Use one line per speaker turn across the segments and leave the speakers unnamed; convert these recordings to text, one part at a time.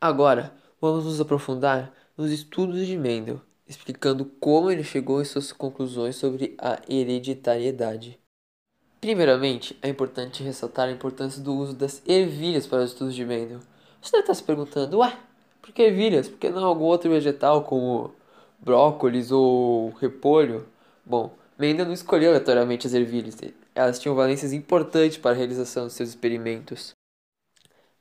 Agora, vamos nos aprofundar nos estudos de Mendel, explicando como ele chegou em suas conclusões sobre a hereditariedade. Primeiramente, é importante ressaltar a importância do uso das ervilhas para os estudos de Mendel. Você deve estar se perguntando, ué, por que ervilhas? Por que não algum outro vegetal como brócolis ou repolho? Bom, Mendel não escolheu aleatoriamente as ervilhas, elas tinham valências importantes para a realização de seus experimentos,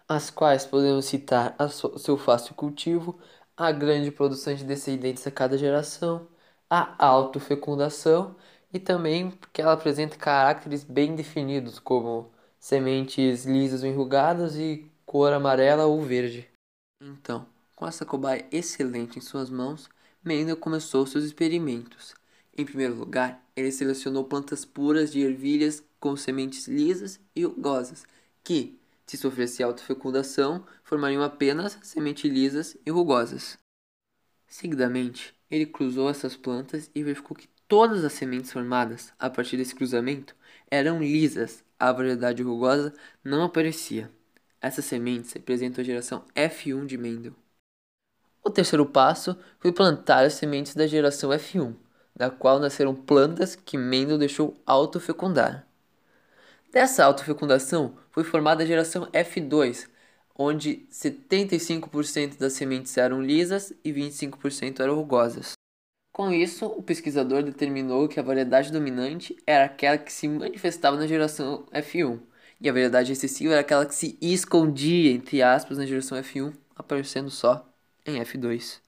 as quais podemos citar seu fácil cultivo, a grande produção de descendentes a cada geração, a autofecundação e também que ela apresenta caracteres bem definidos, como sementes lisas ou enrugadas e cor amarela ou verde. Então, com essa cobaia excelente em suas mãos, Mendel começou seus experimentos. Em primeiro lugar, ele selecionou plantas puras de ervilhas com sementes lisas e rugosas, que, se sofresse autofecundação, formariam apenas sementes lisas e rugosas. Seguidamente, ele cruzou essas plantas e verificou que todas as sementes formadas a partir desse cruzamento eram lisas, a variedade rugosa não aparecia. Essas sementes representam a geração F1 de Mendel. O terceiro passo foi plantar as sementes da geração F1, da qual nasceram plantas que Mendel deixou autofecundar. Dessa autofecundação foi formada a geração F2, onde 75% das sementes eram lisas e 25% eram rugosas. Com isso, o pesquisador determinou que a variedade dominante era aquela que se manifestava na geração F1, e a variedade excessiva era aquela que se escondia, entre aspas, na geração F1, aparecendo só em F2.